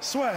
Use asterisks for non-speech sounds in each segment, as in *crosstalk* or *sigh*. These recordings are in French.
Soit.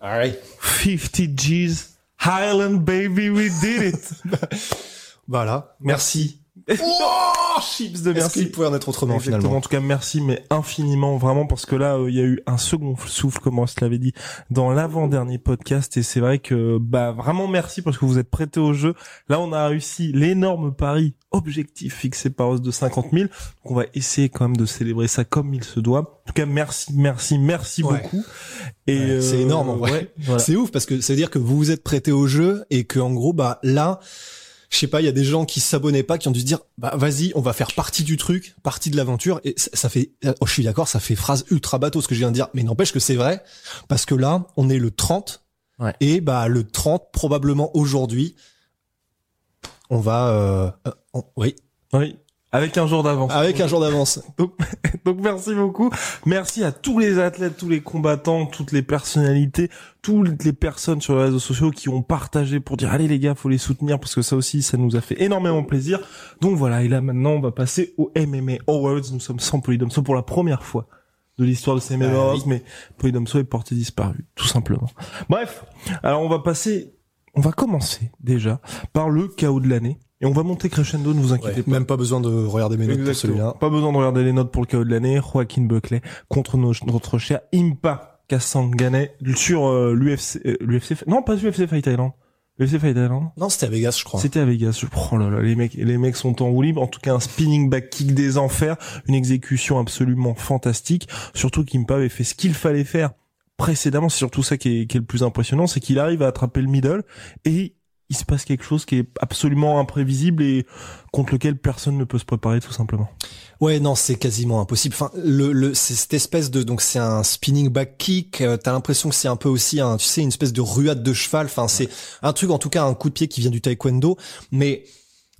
All right. 50 G's, Highland baby, we did it. *laughs* Voilà. Merci. Oh, chips de Est-ce merci. qu'il pouvait en être autrement Exactement. finalement En tout cas, merci, mais infiniment, vraiment, parce que là, euh, il y a eu un second souffle, comme on se l'avait dit, dans l'avant-dernier podcast, et c'est vrai que, bah, vraiment merci parce que vous êtes prêtés au jeu. Là, on a réussi l'énorme pari objectif fixé par Os de 50 000. Donc, on va essayer quand même de célébrer ça comme il se doit. En tout cas, merci, merci, merci Ouais. beaucoup. Et Ouais, c'est euh, énorme en vrai. ouais, voilà. C'est ouf parce que ça veut dire que vous vous êtes prêté au jeu et que en gros bah là je sais pas, il y a des gens qui s'abonnaient pas, qui ont dû se dire, bah vas-y, on va faire partie du truc, partie de l'aventure. Et ça, ça fait, oh, je suis d'accord, ça fait phrase ultra bateau ce que je viens de dire, mais n'empêche que c'est vrai parce que là, on est le 30 Ouais. et bah le 30 probablement aujourd'hui, on va, euh, euh, on- oui, Oui. Avec un jour d'avance. avec un jour d'avance. *laughs* Donc, donc merci beaucoup. Merci à tous les athlètes, tous les combattants, toutes les personnalités, toutes les personnes sur les réseaux sociaux qui ont partagé pour dire allez les gars, faut les soutenir parce que ça aussi, ça nous a fait énormément plaisir. Donc voilà, et là maintenant, on va passer au MMA Awards. Nous sommes sans Polydomso pour la première fois de l'histoire de ces MMA Awards, oui. mais Polydomso est porté disparu, tout simplement. Bref, alors on va passer, on va commencer déjà par le chaos de l'année. Et on va monter crescendo, ne vous inquiétez Ouais, pas. même pas besoin de regarder mes notes pour celui-là. Pas besoin de regarder les notes pour le chaos de l'année. Joaquin Buckley contre nos- notre cher Impa Kassangane sur euh, l'UFC, euh, l'UFC, non pas l'UFC Fight Island. L'UFC Fight Island. Non, c'était à Vegas, je crois. C'était à Vegas. Je- Oh là là, les mecs, les mecs sont en roue libre. En tout cas, un spinning back kick des enfers, une exécution absolument fantastique. Surtout qu'Impa avait fait ce qu'il fallait faire précédemment. C'est surtout ça qui est, qui est le plus impressionnant, c'est qu'il arrive à attraper le middle et il se passe quelque chose qui est absolument imprévisible et contre lequel personne ne peut se préparer tout simplement. Ouais, non, c'est quasiment impossible. Enfin, le, le, c'est cette espèce de, donc c'est un spinning back kick. euh, T'as l'impression que c'est un peu aussi un, tu sais, une espèce de ruade de cheval. Enfin, c'est un truc, en tout cas, un coup de pied qui vient du taekwondo, mais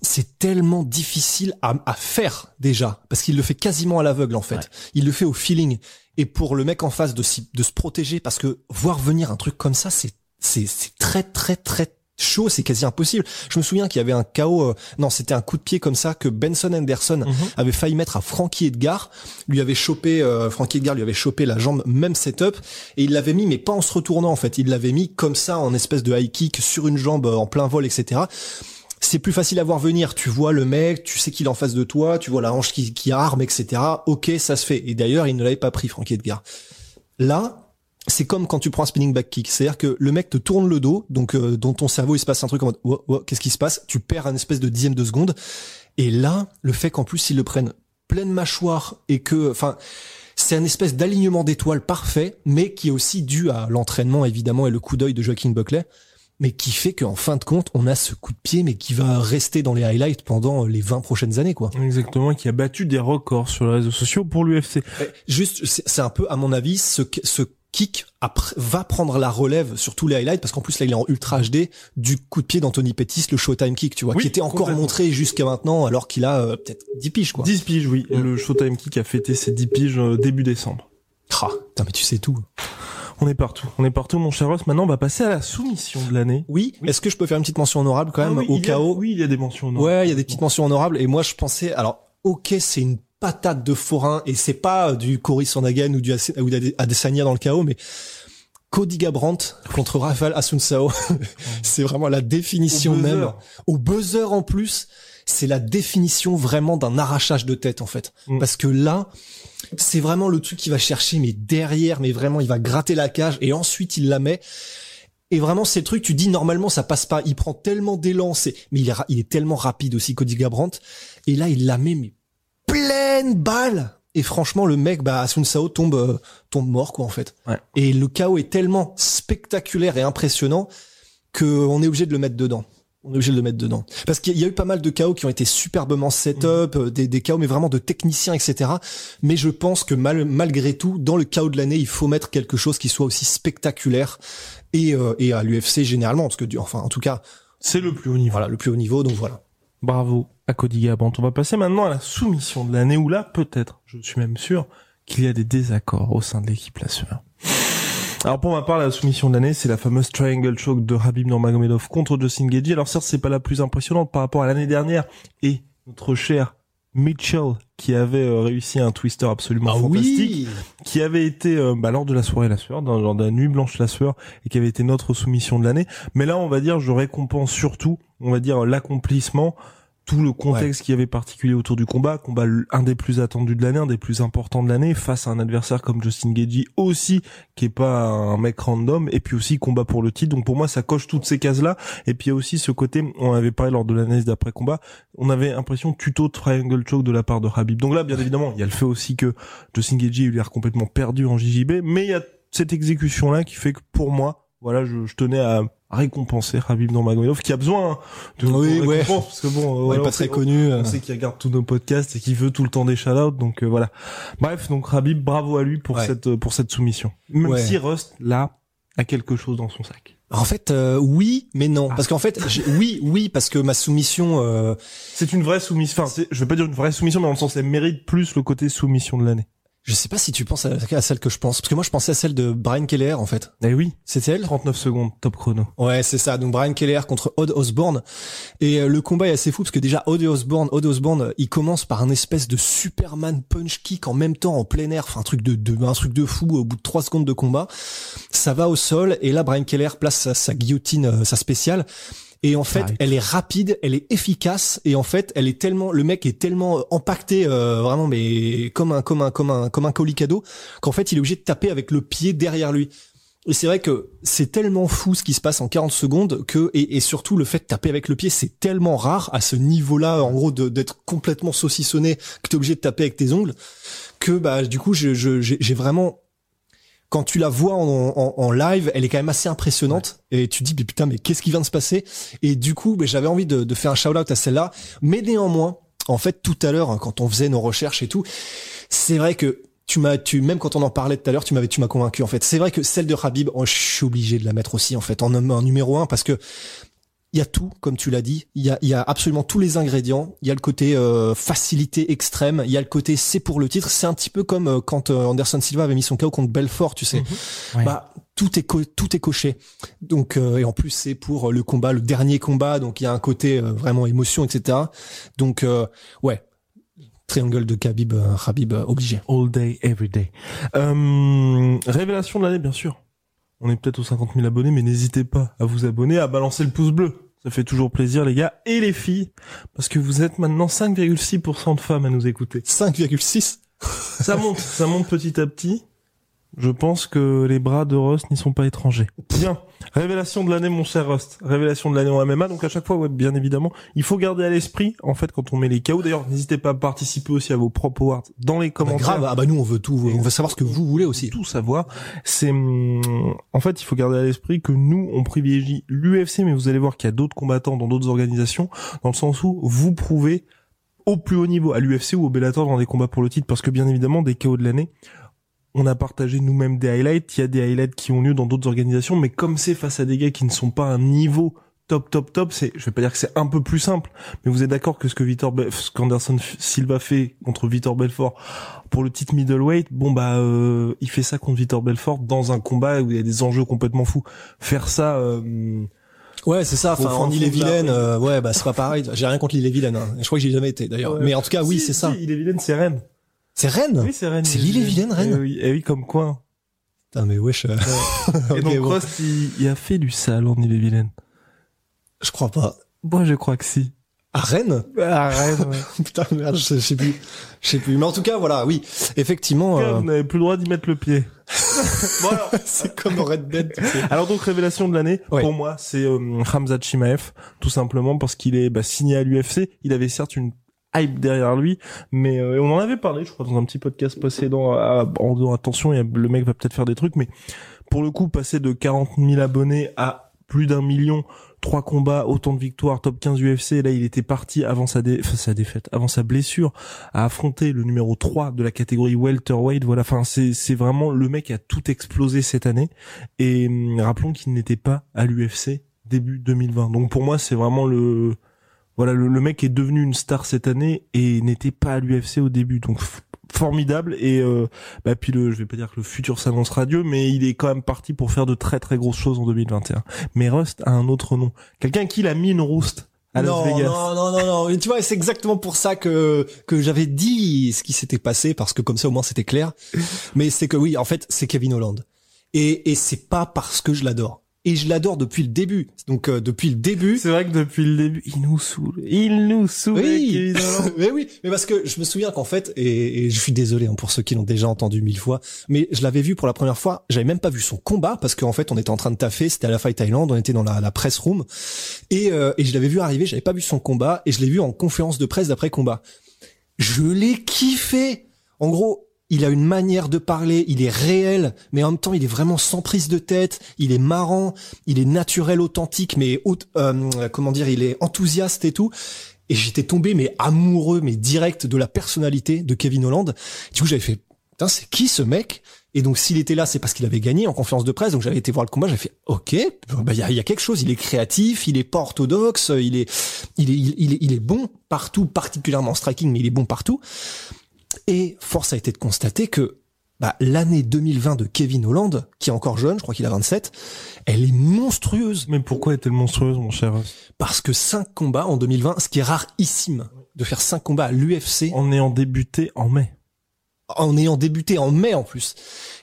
c'est tellement difficile à, à faire déjà parce qu'il le fait quasiment à l'aveugle en fait. Il le fait au feeling. Et pour le mec en face de, s'y- de se protéger, parce que voir venir un truc comme ça, c'est c'est c'est très très très chaud, c'est quasi impossible. Je me souviens qu'il y avait un KO, euh, non, c'était un coup de pied comme ça que Benson Anderson avait failli mettre à Frankie Edgar, lui avait chopé, euh, Frankie Edgar lui avait chopé la jambe, même setup, et il l'avait mis, mais pas en se retournant en fait, il l'avait mis comme ça en espèce de high kick sur une jambe euh, en plein vol, etc. C'est plus facile à voir venir. Tu vois le mec, tu sais qu'il est en face de toi, tu vois la hanche qui, qui arme, etc. Ok, ça se fait. Et d'ailleurs, il ne l'avait pas pris, Frankie Edgar. Là, c'est comme quand tu prends un spinning back kick, c'est-à-dire que le mec te tourne le dos, donc euh, dans ton cerveau il se passe un truc en mode oh, oh, qu'est-ce qui se passe? Tu perds un espèce de dixième de seconde. Et là, le fait qu'en plus ils le prennent pleine mâchoire et que, enfin, c'est un espèce d'alignement d'étoiles parfait, mais qui est aussi dû à l'entraînement évidemment et le coup d'œil de Joaquin Buckley, mais qui fait qu'en fin de compte on a ce coup de pied, mais qui va rester dans les highlights pendant les 20 prochaines années, quoi. Exactement, qui a battu des records sur les réseaux sociaux pour l'UFC. Juste, c'est c'est un peu, à mon avis, ce, ce kick après, va prendre la relève sur tous les highlights, parce qu'en plus, là, il est en ultra HD du coup de pied d'Anthony Pettis, le Showtime kick, tu vois, Oui, qui était encore montré jusqu'à maintenant, alors qu'il a euh, peut-être 10 piges, quoi. 10 piges, oui. Le Showtime Kick a fêté ses 10 piges euh, début décembre. Ah, mais tu sais tout. On est partout. On est partout, mon cher Ross. Maintenant, on va passer à la soumission de l'année. Oui, est-ce que je peux faire une petite mention honorable quand même Ah oui, au chaos Oui, il y a des mentions. non Ouais, il y a des petites mentions honorables, et moi, je pensais, alors, ok, c'est une patate de forain, et c'est pas euh, du Cory Sandhagen ou du Adesanya dans le chaos, mais Cody Garbrandt contre Rafael Asuncao, *laughs* c'est vraiment la définition Au même. Au buzzer en plus, c'est la définition vraiment d'un arrachage de tête en fait. Mm. Parce que là, c'est vraiment le truc qui va chercher, mais derrière, mais vraiment, il va gratter la cage et ensuite il la met. Et vraiment, c'est le truc, tu dis normalement ça passe pas. Il prend tellement d'élan, mais il est, il est tellement rapide aussi, Cody Garbrandt. Et là, il la met, mais pleine balle. Et franchement, le mec, bah, Asun Sao tombe, euh, tombe mort, quoi, en fait. Ouais. Et le chaos est tellement spectaculaire et impressionnant que on est obligé de le mettre dedans. On est obligé de le mettre dedans. Parce qu'il y a eu pas mal de chaos qui ont été superbement set-up, euh, des, des chaos, mais vraiment de techniciens, etc. Mais je pense que mal, malgré tout, dans le chaos de l'année, il faut mettre quelque chose qui soit aussi spectaculaire et, euh, et à l'UFC généralement, parce que, enfin, en tout cas, C'est le plus haut niveau. voilà, le plus haut niveau, donc voilà. Bravo à Cody Garbrandt. On va passer maintenant à la soumission de l'année où là, peut-être, je suis même sûr, qu'il y a des désaccords au sein de l'équipe Sueur. Alors pour ma part, la soumission de l'année, c'est la fameuse triangle choke de Habib Nurmagomedov contre Justin Gaethje. Alors certes, c'est pas la plus impressionnante par rapport à l'année dernière et notre cher Mitchell qui avait euh, réussi un twister absolument Ah fantastique qui avait été euh, bah, lors de la soirée la sueur, dans, lors de la nuit blanche la sueur, et qui avait été notre soumission de l'année. Mais là, on va dire, je récompense surtout, on va dire, l'accomplissement, tout le contexte qui avait particulier autour du combat, combat un des plus attendus de l'année, un des plus importants de l'année, face à un adversaire comme Justin Gaethje aussi, qui est pas un mec random, et puis aussi combat pour le titre. Donc pour moi, ça coche toutes ces cases-là. Et puis il y a aussi ce côté, on avait parlé lors de l'analyse d'après combat, on avait l'impression tuto triangle choke de la part de Habib. Donc là, bien évidemment, il y a le fait aussi que Justin il a l'air complètement perdu en JJB, mais il y a cette exécution là qui fait que pour moi, voilà, je, je tenais à récompenser Habib Nurmagomedov qui a besoin de Oui, ouais. parce que bon, euh, Ouais, voilà, pas très sait- connu. euh. on sait qu'il regarde tous nos podcasts et qu'il veut tout le temps des shout donc euh, voilà. Bref, donc Habib, bravo à lui pour Ouais. cette euh, pour cette soumission. Même si Rust là a quelque chose dans son sac. En fait, euh, oui, mais non. Ah. Parce qu'en fait, oui, oui, parce que ma soumission, euh, C'est une vraie soumission. Enfin, c'est- je vais pas dire une vraie soumission, mais dans le sens elle mérite plus le côté soumission de l'année. Je sais pas si tu penses à, à celle que je pense. Parce que moi, je pensais à celle de Brian Keller, en fait. Eh oui, C'était elle? 39 secondes, top chrono. Ouais, c'est ça. Donc Brian Keller contre Odd Osborne. Et euh, le combat est assez fou parce que déjà Odd Osborne, Odd Osborne, euh, il commence par un espèce de Superman punch kick en même temps en plein air, enfin un truc de, de un truc de fou au bout de trois secondes de combat. Ça va au sol et là Brian Keller place sa, sa guillotine, euh, sa spéciale. Et en fait, elle est rapide, elle est efficace et en fait, elle est tellement, le mec est tellement euh, empaqueté, euh, vraiment, mais comme un, comme un, comme un, comme un colis cadeau, qu'en fait, il est obligé de taper avec le pied derrière lui. Et c'est vrai que c'est tellement fou ce qui se passe en 40 secondes que et, et surtout le fait de taper avec le pied c'est tellement rare à ce niveau-là en gros d'être complètement saucissonné que t'es obligé de taper avec tes ongles que bah du coup je je- j'ai j'ai vraiment quand tu la vois en, en, en live, elle est quand même assez impressionnante. Et tu te dis mais putain mais qu'est-ce qui vient de se passer? Et du coup, bah, j'avais envie de, de faire un shout out à celle-là, mais néanmoins, en fait, tout à l'heure hein, quand on faisait nos recherches et tout, c'est vrai que tu m'as, tu même quand on en parlait tout à l'heure, tu m'avais, tu m'as convaincu en fait. C'est vrai que celle de Habib, oh, je suis obligé de la mettre aussi en fait en, en numéro un parce que il y a tout, comme tu l'as dit. Il y a, y a absolument tous les ingrédients. Il y a le côté euh, facilité extrême. Il y a le côté c'est pour le titre. C'est un petit peu comme euh, quand euh, Anderson Silva avait mis son KO contre Belfort, tu sais. Ouais. Bah tout est co- tout est coché. Donc euh, et en plus c'est pour euh, le combat, le dernier combat. Donc il y a un côté euh, vraiment émotion, etc. Donc euh, ouais, triangle de Khabib, Khabib obligé. All day, every day. Révélation de l'année, bien sûr. On est peut-être aux 50 000 abonnés, mais n'hésitez pas à vous abonner, à balancer le pouce bleu. Ça fait toujours plaisir, les gars. Et les filles, parce que vous êtes maintenant 5,6% de femmes à nous écouter. 5,6. Ça monte, ça monte petit à petit. Je pense que les bras de Rust n'y sont pas étrangers. Bien. Révélation de l'année, mon cher Rust. Révélation de l'année en MMA. Donc à chaque fois, ouais, bien évidemment, il faut garder à l'esprit, en fait, quand on met les KO. D'ailleurs, n'hésitez pas à participer aussi à vos propres awards dans les Bah, commentaires. grave. Ah bah nous on veut tout. On veut savoir ce que vous voulez aussi. tout savoir. C'est hum, en fait, il faut garder à l'esprit que nous, on privilégie l'UFC, mais vous allez voir qu'il y a d'autres combattants dans d'autres organisations, dans le sens où vous prouvez au plus haut niveau, à l'UFC ou au Bellator dans des combats pour le titre, parce que bien évidemment, des KO de l'année, on a partagé nous-mêmes des highlights, il y a des highlights qui ont lieu dans d'autres organisations, mais comme c'est face à des gars qui ne sont pas à un niveau top top top, c'est je vais pas dire que c'est un peu plus simple, mais vous êtes d'accord que ce que Vitor ce qu'Anderson Silva fait contre Vitor Belfort pour le titre middleweight, bon bah euh, il fait ça contre Vitor Belfort dans un combat où il y a des enjeux complètement fous. Faire ça euh, Ouais, c'est ça. Enfin, en fond île de et la vilaine, rue. euh, ouais, bah c'est pas pareil. J'ai rien contre l'île et vilaine. Hein. Je crois que j'y ai jamais été d'ailleurs. Ouais. Mais en tout cas, oui, si, c'est ça. si, il est vilaine, c'est Rennes. C'est Rennes. Oui, c'est Rennes. C'est l'île-et-Vilaine, Rennes Eh oui, eh oui, comme quoi. Putain, mais wesh. euh, *laughs* Et ok, donc bon. Il, il a fait du sale en île-et-vilaine. Je crois pas. Moi, je crois que si. À Rennes Ah, Rennes, ouais. *laughs* Putain, merde, je sais, je sais plus. Je sais plus. Mais en tout cas, voilà, oui. Effectivement, euh, Vous n'avez plus le droit d'y mettre le pied. *laughs* bon alors, c'est comme Red Dead. tu sais. Alors donc révélation de l'année Ouais. pour moi c'est euh, Hamza Chimaev tout simplement parce qu'il est bah, signé à l'UFC. Il avait certes une hype derrière lui. Mais euh, on en avait parlé, je crois, dans un petit podcast précédent. À, en disant attention, le mec va peut-être faire des trucs, mais pour le coup, passer de 40 000 abonnés à plus d'un million, trois combats, autant de victoires, top 15 UFC. Là, il était parti avant sa, sa défaite, avant sa blessure, à affronter le numéro 3 de la catégorie welterweight. Voilà, enfin, c'est, vraiment le mec a tout explosé cette année. Et hum, rappelons qu'il n'était pas à l'UFC début 2020. Donc pour moi, c'est vraiment le, voilà, le, le, mec est devenu une star cette année et n'était pas à l'UFC au début. Donc formidable et euh, bah puis le je vais pas dire que le futur s'annonce radieux mais il est quand même parti pour faire de très très grosses choses en 2021 mais Rust a un autre nom quelqu'un qui l'a mis une rouste à non, Las Vegas. Non, non, non, non. tu vois, c'est exactement pour ça que que j'avais dit ce qui s'était passé parce que comme ça au moins c'était clair. Mais c'est que oui, en fait, c'est Kevin Holland. Et et c'est pas parce que je l'adore et je l'adore depuis le début. Donc euh, depuis le début. C'est vrai que depuis le début, il nous saoule. Il nous saoule. Oui, *laughs* mais oui, mais parce que je me souviens qu'en fait, et, et, je suis désolé hein, pour ceux qui l'ont déjà entendu mille fois, mais je l'avais vu pour la première fois. J'avais même pas vu son combat parce qu'en fait, on était en train de taffer. C'était à la Fight Thailand. On était dans la, la press room et, euh, et je l'avais vu arriver. J'avais pas vu son combat et je l'ai vu en conférence de presse d'après combat. Je l'ai kiffé. En gros, il a une manière de parler, il est réel, mais en même temps, il est vraiment sans prise de tête, il est marrant, il est naturel, authentique, mais euh, comment dire, il est enthousiaste et tout. Et j'étais tombé, mais amoureux, mais direct de la personnalité de Kevin Holland. Du coup, j'avais fait, putain, c'est qui ce mec? Et donc s'il était là, c'est parce qu'il avait gagné en conférence de presse. Donc j'avais été voir le combat, j'ai fait OK, bah il y, a, y, a, quelque chose. Il est créatif, il est pas orthodoxe, il est, il est, il est, il est bon partout, particulièrement en striking, mais il est bon partout. Et force a été de constater que bah, l'année 2020 de Kevin Holland, qui est encore jeune, je crois qu'il a 27, elle est monstrueuse. Mais pourquoi est-elle monstrueuse, mon cher Parce que 5 combats en 2020, ce qui est rarissime, de faire 5 combats à l'UFC. En ayant débuté en mai. En ayant débuté en mai en plus.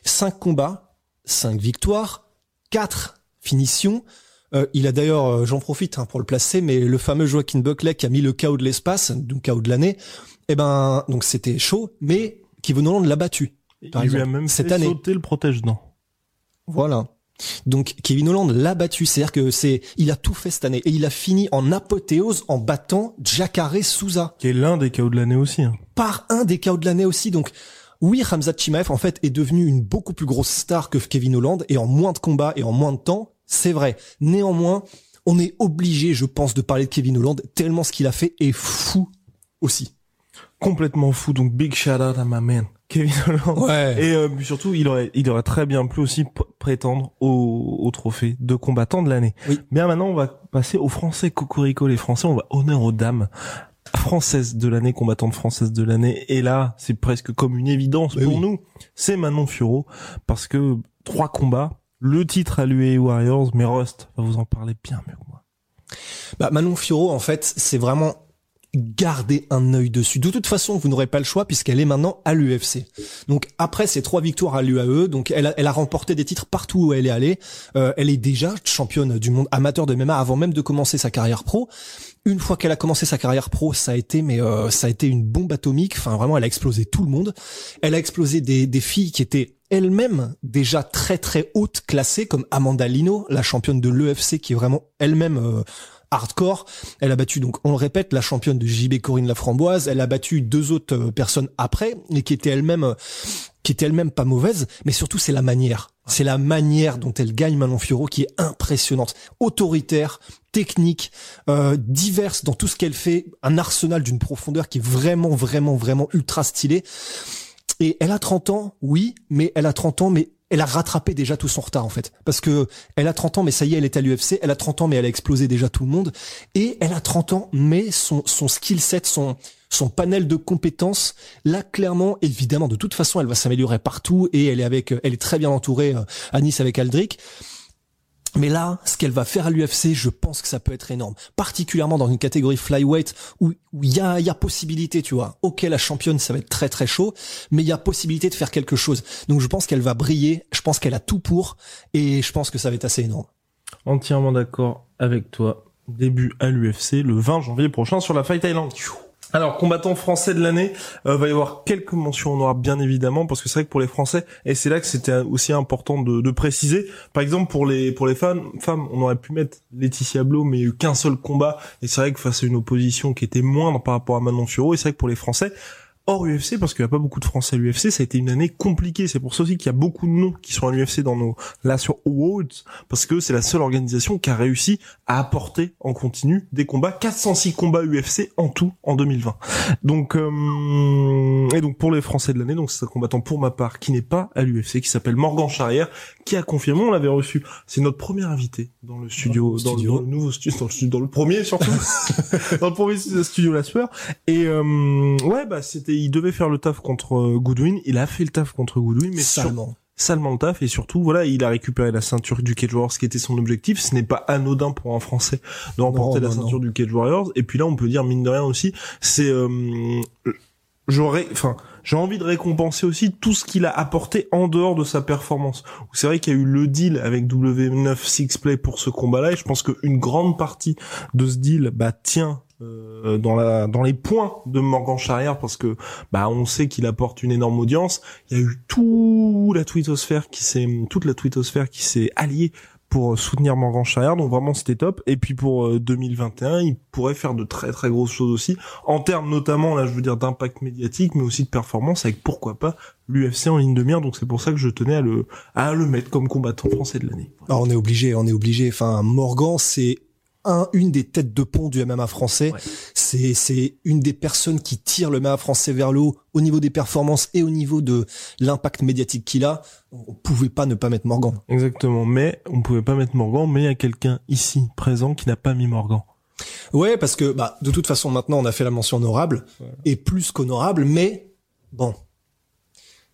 5 combats, 5 victoires, 4 finitions. Euh, il a d'ailleurs, euh, j'en profite hein, pour le placer, mais le fameux Joaquin Buckley qui a mis le chaos de l'espace, donc chaos de l'année, eh ben, donc c'était chaud, mais Kevin Holland l'a battu. Par il lui a même cette fait année. sauter le protège-dents. Voilà. Donc Kevin Holland l'a battu, c'est-à-dire que c'est, il a tout fait cette année et il a fini en apothéose en battant Jacare Souza, qui est l'un des KO de l'année aussi. Hein. Par un des KO de l'année aussi, donc. Oui, Hamza Chimaev en fait est devenu une beaucoup plus grosse star que Kevin Holland et en moins de combats et en moins de temps, c'est vrai. Néanmoins, on est obligé, je pense, de parler de Kevin Holland tellement ce qu'il a fait est fou aussi complètement fou. Donc big shout out à ma man. Kevin Holland. Ouais. Et euh, surtout, il aurait, il aurait très bien pu aussi prétendre au, au trophée de combattant de l'année. Oui. Bien maintenant, on va passer aux Français Cocorico. Les Français, on va honneur aux dames françaises de l'année, combattante française de l'année. Et là, c'est presque comme une évidence pour nous. C'est Manon Furo parce que trois combats, le titre à l'UA Warriors, mais Rust va vous en parler bien mieux que moi. Bah Manon Furo, en fait, c'est vraiment gardez un œil dessus. De toute façon, vous n'aurez pas le choix puisqu'elle est maintenant à l'UFC. Donc après ces trois victoires à l'UAE, donc elle a, elle a remporté des titres partout où elle est allée. Euh, elle est déjà championne du monde amateur de MMA avant même de commencer sa carrière pro. Une fois qu'elle a commencé sa carrière pro, ça a été mais euh, ça a été une bombe atomique. Enfin vraiment, elle a explosé tout le monde. Elle a explosé des, des filles qui étaient elles-mêmes déjà très très hautes classées comme Amanda Lino, la championne de l'UFC qui est vraiment elle-même euh, hardcore. Elle a battu donc, on le répète, la championne de JB Corinne Laframboise. Elle a battu deux autres euh, personnes après, et qui étaient elles-mêmes, euh, qui étaient elles-mêmes pas mauvaises. Mais surtout, c'est la manière. C'est la manière dont elle gagne Manon Fiorot qui est impressionnante, autoritaire, technique, euh, diverse dans tout ce qu'elle fait, un arsenal d'une profondeur qui est vraiment, vraiment, vraiment ultra stylé. Et elle a 30 ans, oui, mais elle a 30 ans, mais elle a rattrapé déjà tout son retard en fait. Parce que elle a 30 ans mais ça y est elle est à l'UFC elle a 30 ans mais elle a explosé déjà tout le monde. Et elle a 30 ans mais son skill set son son panel de compétences là clairement évidemment de toute façon elle va s'améliorer partout et elle est avec elle est très bien entourée euh, à Nice avec Aldric mais là, ce qu'elle va faire à l'UFC, je pense que ça peut être énorme. Particulièrement dans une catégorie flyweight où il y a, possibilité, tu vois. Ok, la championne, ça va être très très chaud, mais il y a possibilité de faire quelque chose. Donc je pense qu'elle va briller, je pense qu'elle a tout pour, et je pense que ça va être assez énorme. Entièrement d'accord avec toi. Début à l'UFC le 20 janvier prochain sur la Fight Island. Alors, combattant français de l'année, euh, va y avoir quelques mentions honorables, bien évidemment, parce que c'est vrai que pour les Français, et c'est là que c'était aussi important de, préciser. Par exemple, pour les pour les femmes, on aurait pu mettre Laetitia Blo, mais il n'y a eu qu'un seul combat, et c'est vrai que face à une opposition qui était moindre par rapport à Manon Furo, et c'est vrai que pour les Français, hors UFC parce qu'il n'y a pas beaucoup de Français à l'UFC. Ça a été une année compliquée. C'est pour ça aussi qu'il y a beaucoup de noms qui sont à l'UFC dans nos là sur Awards parce que c'est la seule organisation qui a réussi à apporter en continu des combats. 406 combats UFC en tout en 2020. Donc euh, et donc pour les Français de l'année, donc c'est un combattant pour ma part qui n'est pas à l'UFC, qui s'appelle Morgan Charrière, qui a confirmé, on l'avait reçu. C'est notre premier invité dans le studio, dans, le, dans, le, nouveau studio, dans le, studio, dans le premier surtout, *laughs* dans le premier studio La Sueur. Et euh, ouais, bah c'était il devait faire le taf contre euh, Goodwin, il a fait le taf contre Goodwin, mais salement. salement le taf et surtout voilà, il a récupéré la ceinture du Cage Warriors qui était son objectif. Ce n'est pas anodin pour un Français de remporter la ceinture du Cage Warriors. Et puis là, on peut dire mine de rien aussi, c'est euh, j'aurais, enfin, j'ai envie de récompenser aussi tout ce qu'il a apporté en dehors de sa performance. C'est vrai qu'il y a eu le deal avec W9 Sixplay pour ce combat-là, et je pense qu'une grande partie de ce deal, bah, tient euh, dans la dans les points de Morgan Charrière parce que bah on sait qu'il apporte une énorme audience. Il y a eu toute la twittosphère qui s'est toute la twittosphère qui s'est alliée pour soutenir Morgan Charrière, donc vraiment c'était top. Et puis pour 2021, euh, il pourrait faire de très très grosses choses aussi, en termes notamment, là je veux dire d'impact médiatique, mais aussi de performance, avec pourquoi pas l'UFC en ligne de mire. Donc c'est pour ça que je tenais à le à le mettre comme combattant français de l'année. Ah, on est obligé, on est obligé. Enfin, Morgan, c'est un, une des têtes de pont du MMA français. C'est, c'est une des personnes qui tire le MMA français vers le haut au niveau des performances et au niveau de l'impact médiatique qu'il a. On pouvait pas ne pas mettre Morgan. Exactement. Mais on pouvait pas mettre Morgan, mais il y a quelqu'un ici présent qui n'a pas mis Morgan. Ouais, parce que bah de toute façon maintenant on a fait la mention honorable et plus qu'honorable, mais bon,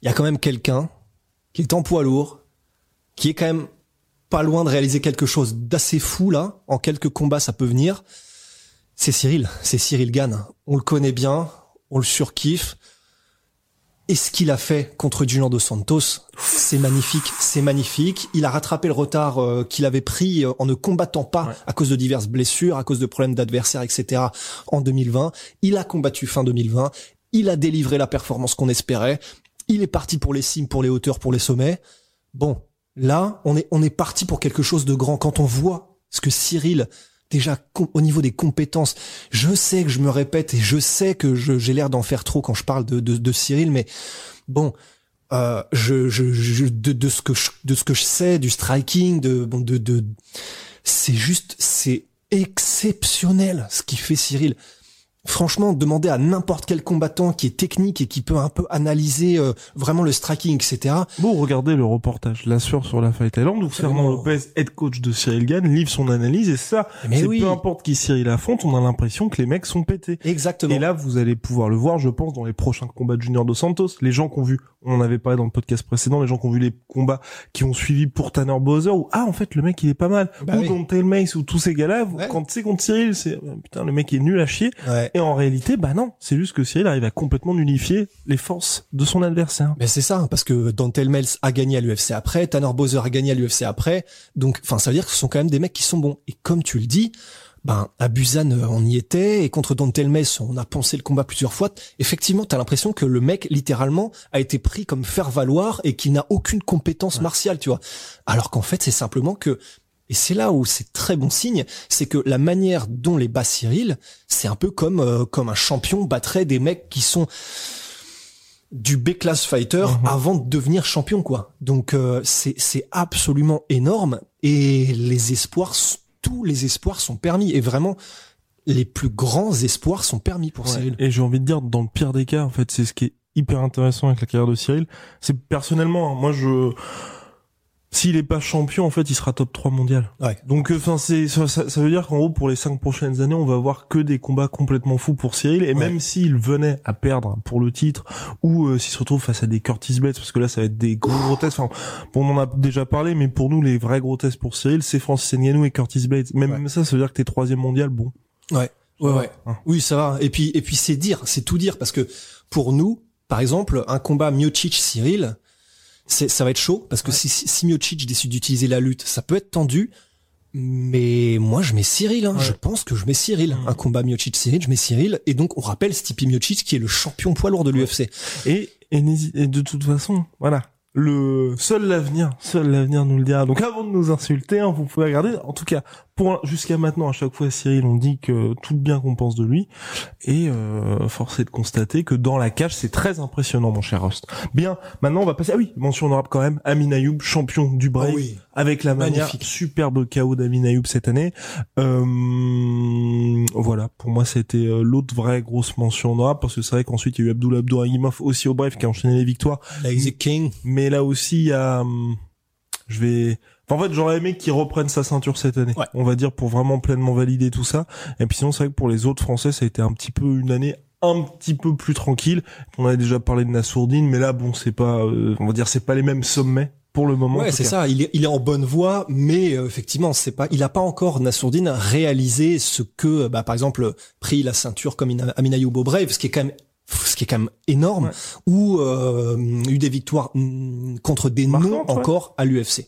il y a quand même quelqu'un qui est en poids lourd, qui est quand même pas loin de réaliser quelque chose d'assez fou là. En quelques combats, ça peut venir. C'est Cyril, c'est Cyril Gann. On le connaît bien, on le surkiffe. Et ce qu'il a fait contre Junior dos Santos, c'est magnifique, c'est magnifique. Il a rattrapé le retard euh, qu'il avait pris euh, en ne combattant pas à cause de diverses blessures, à cause de problèmes d'adversaires, etc. en 2020. Il a combattu fin 2020. Il a délivré la performance qu'on espérait. Il est parti pour les cimes, pour les hauteurs, pour les sommets. Bon, Là, on est, on est parti pour quelque chose de grand. Quand on voit ce que Cyril, déjà au niveau des compétences, je sais que je me répète et je sais que j'ai l'air d'en faire trop quand je parle de, de, de Cyril, mais bon, euh, je, je, je de, de, ce que je, de ce que je sais du striking, de, bon, de, de c'est juste, c'est exceptionnel ce qui fait Cyril franchement, demander à n'importe quel combattant qui est technique et qui peut un peu analyser euh, vraiment le striking, etc. Bon, regardez le reportage La Sueur sur la Fight Island où Fernand Lopez, head coach de Cyril Gann, livre son analyse et ça, Mais oui. peu importe qui Cyril affronte, on a l'impression que les mecs sont pétés. Exactement. Et là, vous allez pouvoir le voir, je pense, dans les prochains combats de Junior Dos Santos. Les gens qui ont vu, on en avait parlé dans le podcast précédent, les gens qui ont vu les combats qui ont suivi pour Tanner Bowser ou ah en fait le mec il est pas mal bah ou oui. contre Mace ou tous ces gars-là, ouais. quand c'est contre Cyril, c'est putain le mec est nul à chier. Ouais. Et en réalité, bah non, c'est juste que Cyril arrive à complètement nullifier les forces de son adversaire. Mais c'est ça, parce que Dante Mels a gagné à l'UFC après, Tanner Bowser a gagné à l'UFC après, donc enfin ça veut dire que ce sont quand même des mecs qui sont bons. Et comme tu le dis, ben à Busan on y était et contre Dante Mels on a pensé le combat plusieurs fois. Effectivement, t'as l'impression que le mec littéralement a été pris comme faire valoir et qu'il n'a aucune compétence ouais. martiale, tu vois. Alors qu'en fait c'est simplement que et c'est là où c'est très bon signe, c'est que la manière dont les bat Cyril, c'est un peu comme euh, comme un champion battrait des mecs qui sont du B-class fighter -hmm. avant de devenir champion quoi. Donc euh, c'est c'est absolument énorme et les espoirs tous les espoirs sont permis et vraiment les plus grands espoirs sont permis pour ouais. Cyril. Et j'ai envie de dire dans le pire des cas en fait, c'est ce qui est hyper intéressant avec la carrière de Cyril, c'est personnellement hein, moi je s'il est pas champion, en fait, il sera top 3 mondial. Ouais. Donc, enfin, c'est ça, ça, veut dire qu'en gros, pour les cinq prochaines années, on va avoir que des combats complètement fous pour Cyril. Et ouais. même s'il venait à perdre pour le titre, ou euh, s'il se retrouve face à des Curtis Blades, parce que là, ça va être des gros gros tests. Enfin, bon, on en a déjà parlé, mais pour nous, les vrais gros tests pour Cyril, c'est Francis Ngannou et Curtis Blades. Même ouais. ça, ça veut dire que t'es troisième mondial, bon. Ouais. Ouais, ouais. Hein. Oui, ça va. Et puis, et puis, c'est dire, c'est tout dire, parce que pour nous, par exemple, un combat Miocic-Cyril, ça va être chaud parce que ouais. si, si Miocic décide d'utiliser la lutte, ça peut être tendu. Mais moi, je mets Cyril. Hein. Ouais. Je pense que je mets Cyril. Mm. Un combat Miocic-Cyril, je mets Cyril. Et donc, on rappelle Stipe Miocic qui est le champion poids lourd de l'UFC. Et, et de toute façon, voilà. Le seul l'avenir, seul l'avenir nous le dira. Donc avant de nous insulter, hein, vous pouvez regarder. En tout cas, pour jusqu'à maintenant, à chaque fois, Cyril, on dit que tout le bien qu'on pense de lui. Et euh, force est de constater que dans la cage, c'est très impressionnant, mon cher Rost. Bien, maintenant on va passer. Ah oui, mention honorable quand même. Amin Ayoub, champion du break, Ah oui. avec la manière Magnifique. superbe KO d'Amin Ayoub cette année. Euh, voilà, pour moi c'était euh, l'autre vraie grosse mention honorable parce que c'est vrai qu'ensuite il y a eu Abdullah Abdouragimov aussi au bref qui a enchaîné les victoires. King. Mais là aussi il y a, hum, je vais, en fait j'aurais aimé qu'il reprenne sa ceinture cette année. Ouais. On va dire pour vraiment pleinement valider tout ça. Et puis sinon c'est vrai que pour les autres Français ça a été un petit peu une année un petit peu plus tranquille. On avait déjà parlé de Nassourdine, mais là bon c'est pas, euh, on va dire c'est pas les mêmes sommets pour le moment. en Ouais, c'est ça. Il est, il est en bonne voie, mais euh, effectivement, c'est pas. Il a pas encore Nassourdine réalisé ce que, bah, par exemple, pris la ceinture comme Ina- Amina Ayoub au Brave, ce qui est quand même ce qui est quand même énorme, Ouais. ou euh, eu des victoires mm, contre des noms ouais. encore à l'UFC.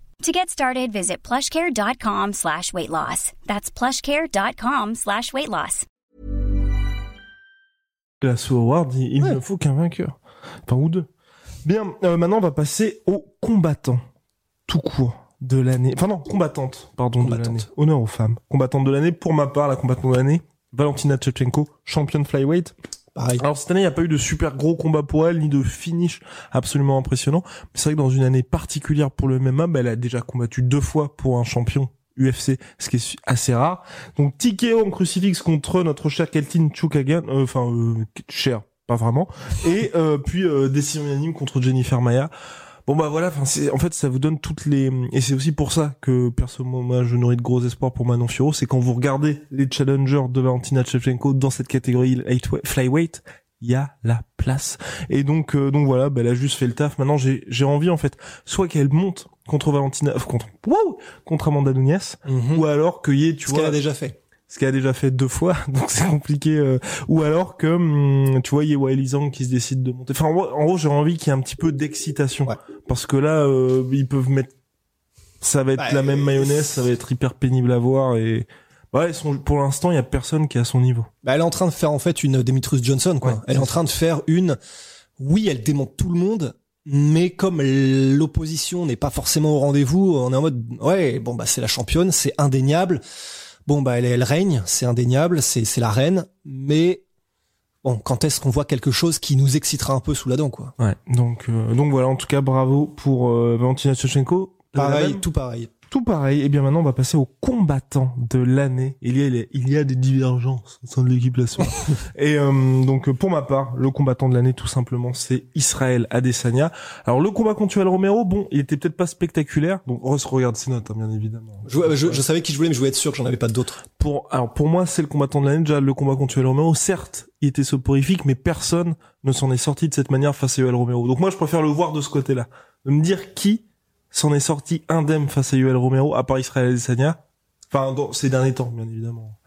To get started, visit plushcare.com slash weight loss. That's plushcare.com slash weight loss. la Award, il, il Ouais. ne faut qu'un vainqueur. Enfin, ou deux. Bien, euh, maintenant on va passer aux combattants tout court de l'année. Enfin non, combattante, pardon, Combattante. de l'année. Honneur aux femmes. Combattante de l'année, pour ma part, la combattante de l'année, Valentina Tchevchenko, championne flyweight. Alors cette année, il n'y a pas eu de super gros combat pour elle, ni de finish absolument impressionnant. Mais c'est vrai que dans une année particulière pour le MMA, bah, elle a déjà combattu deux fois pour un champion UFC, ce qui est assez rare. Donc TKO en crucifix contre notre cher Keltin Chukagan, euh, enfin euh, cher, pas vraiment. Et euh, puis euh, décision unanime contre Jennifer Maya. Bon bah voilà, enfin c'est en fait ça vous donne toutes les et c'est aussi pour ça que personnellement moi je nourris de gros espoirs pour Manon Fiorot, c'est quand vous regardez les challengers de Valentina Shevchenko dans cette catégorie flyweight, il y a la place. Et donc euh, donc voilà, bah, elle a juste fait le taf. Maintenant j'ai j'ai envie en fait soit qu'elle monte contre Valentina euh, contre wow, contre Amanda Nunes Mhm. ou alors qu'il y ait tu Ce vois qu'elle a déjà fait. Ce qu'elle a déjà fait deux fois, *laughs* donc c'est compliqué. euh, ou alors que, hum, tu vois, il y a Wiley Zhang qui se décide de monter. Enfin, en gros, en gros, j'ai envie qu'il y ait un petit peu d'excitation. Ouais. Parce que là, euh, ils peuvent mettre... Ça va être Bah, la même euh, mayonnaise, ça va être hyper pénible à voir. Et ouais, ils sont... pour l'instant, il y a personne qui est à son niveau. Bah, elle est en train de faire en fait une Demetrius Johnson, quoi. Ouais, elle est en train de faire une. Oui, elle démonte tout le monde, mais comme l'opposition n'est pas forcément au rendez-vous, on est en mode ouais, bon bah c'est la championne, c'est indéniable. Bon bah elle, elle règne, c'est indéniable, c'est c'est la reine, mais bon, quand est-ce qu'on voit quelque chose qui nous excitera un peu sous la dent, quoi? Ouais. Donc, euh, donc voilà, en tout cas, bravo pour euh, Valentina Shevchenko. Pareil, tout pareil. Tout pareil. Et bien maintenant, on va passer aux combattants de l'année. Il y a, les- il y a des divergences au sein de l'équipe la soirée. *laughs* Et euh, donc, pour ma part, le combattant de l'année, tout simplement, c'est Israël Adesanya. Alors, le combat contre Yoel Romero, bon, il était peut-être pas spectaculaire. Donc, Ross regarde ses notes, hein, bien évidemment. Je, je, je savais qui je voulais, mais je voulais être sûr que j'en avais pas d'autres. Pour, alors, pour moi, c'est le combattant de l'année. Déjà, le combat contre Yoel Romero, certes, il était soporifique, mais personne ne s'en est sorti de cette manière face à Yoel Romero. Donc, moi, je préfère le voir de ce côté-là. De me dire qui s'en est sorti indemne face à Yoel Romero, à part Israël Adesanya. Enfin, dans ces derniers temps, bien évidemment.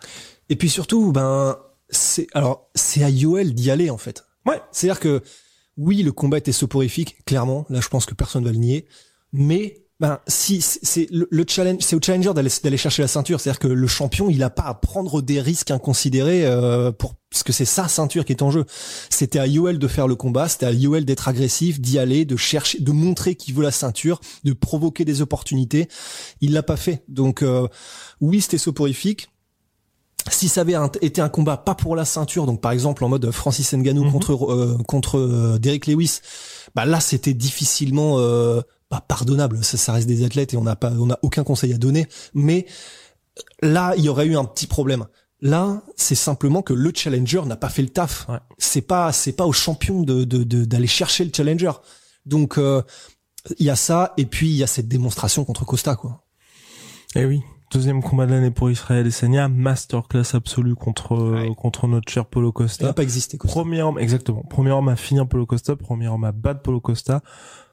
Et puis surtout, ben, c'est alors c'est à Yoel d'y aller en fait. Ouais. C'est-à-dire que oui, le combat était soporifique, clairement. Là, je pense que personne va le nier. Mais ben, si c'est- le, le challenge, c'est au challenger d'aller chercher la ceinture. C'est-à-dire que le champion, il a pas à prendre des risques inconsidérés euh, pour parce que c'est sa ceinture qui est en jeu. C'était à Yoel de faire le combat, c'était à Yoel d'être agressif, d'y aller, de chercher, de montrer qu'il veut la ceinture, de provoquer des opportunités. Il l'a pas fait. Donc euh, oui, c'était soporifique si ça avait été un combat pas pour la ceinture, donc par exemple en mode Francis Ngannou Mhm. contre euh, contre euh, Derek Lewis, bah là c'était difficilement euh, pas pardonnable. Ça, ça reste des athlètes et on n'a pas on a aucun conseil à donner. Mais là il y aurait eu un petit problème. Là c'est simplement que le challenger n'a pas fait le taf. Ouais. C'est pas c'est pas au champion de de- de- d'aller chercher le challenger. Donc euh, il y a ça et puis il y a cette démonstration contre Costa quoi. Eh oui. deuxième combat de l'année pour Israël et Senia, masterclass absolue contre contre notre cher Polo Costa. Il n'a pas existé. Quoi. Premier homme, exactement. Premier homme à finir Polo Costa, premier homme à battre Polo Costa